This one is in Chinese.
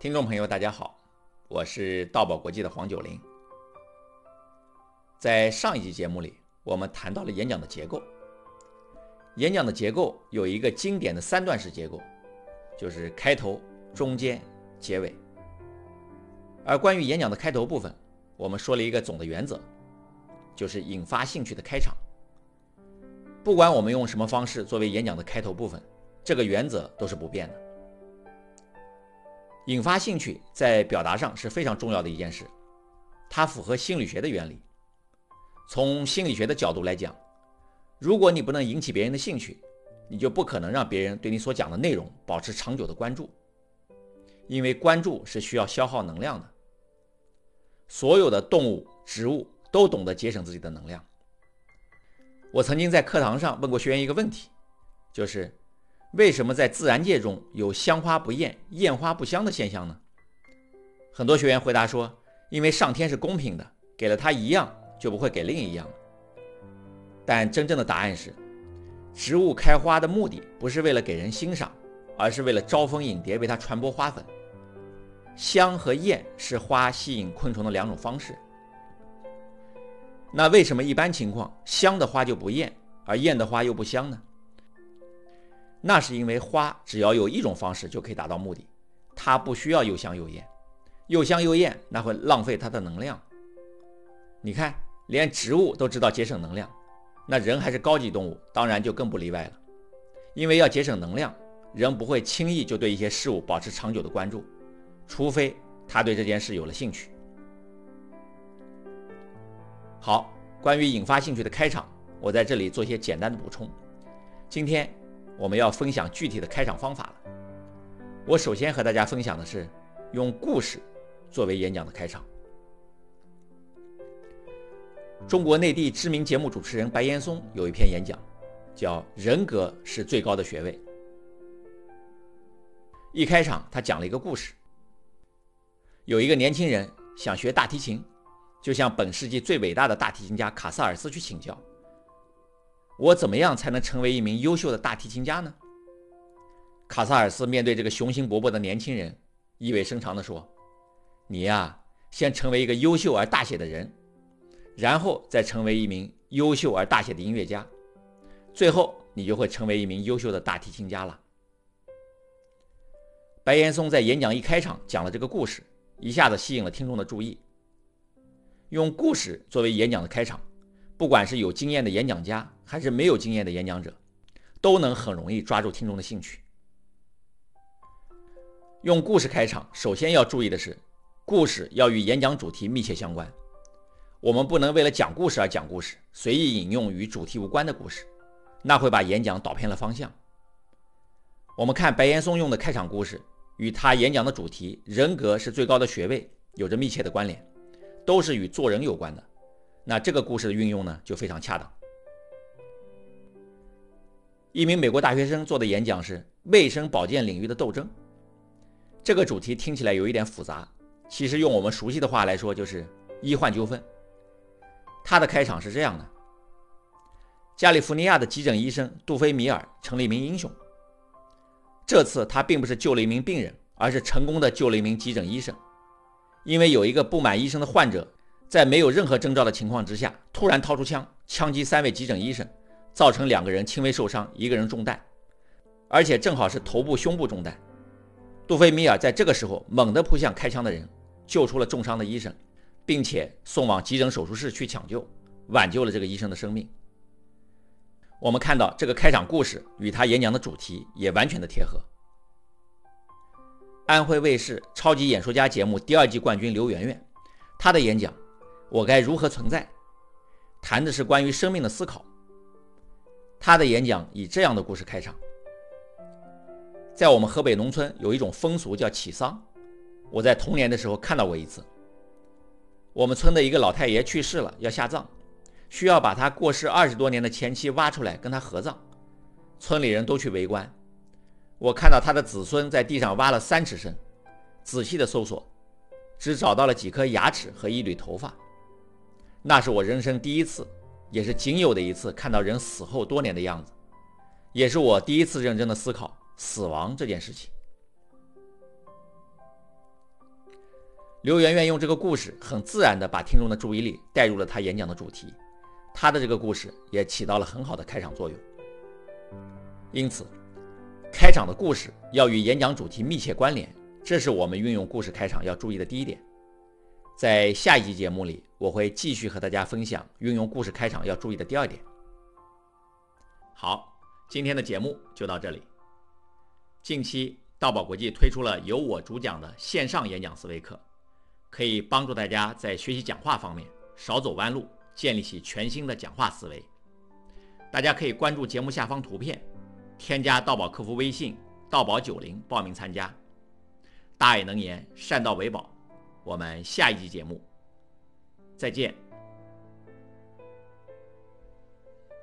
听众朋友，大家好，我是道宝国际的黄九龄。在上一集节目里，我们谈到了演讲的结构。演讲的结构有一个经典的三段式结构，就是开头、中间、结尾。而关于演讲的开头部分，我们说了一个总的原则，就是引发兴趣的开场。不管我们用什么方式作为演讲的开头部分，这个原则都是不变的。引发兴趣在表达上是非常重要的一件事，它符合心理学的原理。从心理学的角度来讲，如果你不能引起别人的兴趣，你就不可能让别人对你所讲的内容保持长久的关注。因为关注是需要消耗能量的。所有的动物、植物都懂得节省自己的能量。我曾经在课堂上问过学员一个问题，就是。为什么在自然界中有香花不艳、艳花不香的现象呢？很多学员回答说：“因为上天是公平的，给了他一样，就不会给另一样。”但真正的答案是，植物开花的目的不是为了给人欣赏，而是为了招蜂引蝶，为它传播花粉。香和艳是花吸引昆虫的两种方式。那为什么一般情况香的花就不艳，而艳的花又不香呢？那是因为花只要有一种方式就可以达到目的，它不需要又香又艳，又香又艳那会浪费它的能量。你看，连植物都知道节省能量，那人还是高级动物，当然就更不例外了。因为要节省能量，人不会轻易就对一些事物保持长久的关注，除非他对这件事有了兴趣。好，关于引发兴趣的开场，我在这里做些简单的补充。今天。我们要分享具体的开场方法了。我首先和大家分享的是用故事作为演讲的开场。中国内地知名节目主持人白岩松有一篇演讲，叫《人格是最高的学位》。一开场，他讲了一个故事：有一个年轻人想学大提琴，就向本世纪最伟大的大提琴家卡萨尔斯去请教。我怎么样才能成为一名优秀的大提琴家呢？卡萨尔斯面对这个雄心勃勃的年轻人，意味深长地说：“你呀，先成为一个优秀而大写的人，然后再成为一名优秀而大写的音乐家，最后你就会成为一名优秀的大提琴家了。”白岩松在演讲一开场讲了这个故事，一下子吸引了听众的注意。用故事作为演讲的开场。不管是有经验的演讲家，还是没有经验的演讲者，都能很容易抓住听众的兴趣。用故事开场，首先要注意的是，故事要与演讲主题密切相关。我们不能为了讲故事而讲故事，随意引用与主题无关的故事，那会把演讲导偏了方向。我们看白岩松用的开场故事，与他演讲的主题“人格是最高的学位”有着密切的关联，都是与做人有关的。那这个故事的运用呢，就非常恰当。一名美国大学生做的演讲是卫生保健领域的斗争。这个主题听起来有一点复杂，其实用我们熟悉的话来说，就是医患纠纷。他的开场是这样的：加利福尼亚的急诊医生杜菲米尔成了一名英雄。这次他并不是救了一名病人，而是成功的救了一名急诊医生，因为有一个不满医生的患者。在没有任何征兆的情况之下，突然掏出枪，枪击三位急诊医生，造成两个人轻微受伤，一个人中弹，而且正好是头部、胸部中弹。杜菲米尔在这个时候猛地扑向开枪的人，救出了重伤的医生，并且送往急诊手术室去抢救，挽救了这个医生的生命。我们看到这个开场故事与他演讲的主题也完全的贴合。安徽卫视《超级演说家》节目第二季冠军刘媛媛，她的演讲。我该如何存在？谈的是关于生命的思考。他的演讲以这样的故事开场：在我们河北农村有一种风俗叫起丧，我在童年的时候看到过一次。我们村的一个老太爷去世了，要下葬，需要把他过世二十多年的前妻挖出来跟他合葬。村里人都去围观。我看到他的子孙在地上挖了三尺深，仔细的搜索，只找到了几颗牙齿和一缕头发。那是我人生第一次，也是仅有的一次看到人死后多年的样子，也是我第一次认真的思考死亡这件事情。刘媛媛用这个故事很自然地把听众的注意力带入了她演讲的主题，她的这个故事也起到了很好的开场作用。因此，开场的故事要与演讲主题密切关联，这是我们运用故事开场要注意的第一点。在下一集节目里，我会继续和大家分享运用故事开场要注意的第二点。好，今天的节目就到这里。近期，道宝国际推出了由我主讲的线上演讲思维课。可以帮助大家在学习讲话方面少走弯路，建立起全新的讲话思维。大家可以关注节目下方图片，添加道宝客服微信“道宝九零”报名参加。大爱能言，善道为宝。我们下一集节目再见。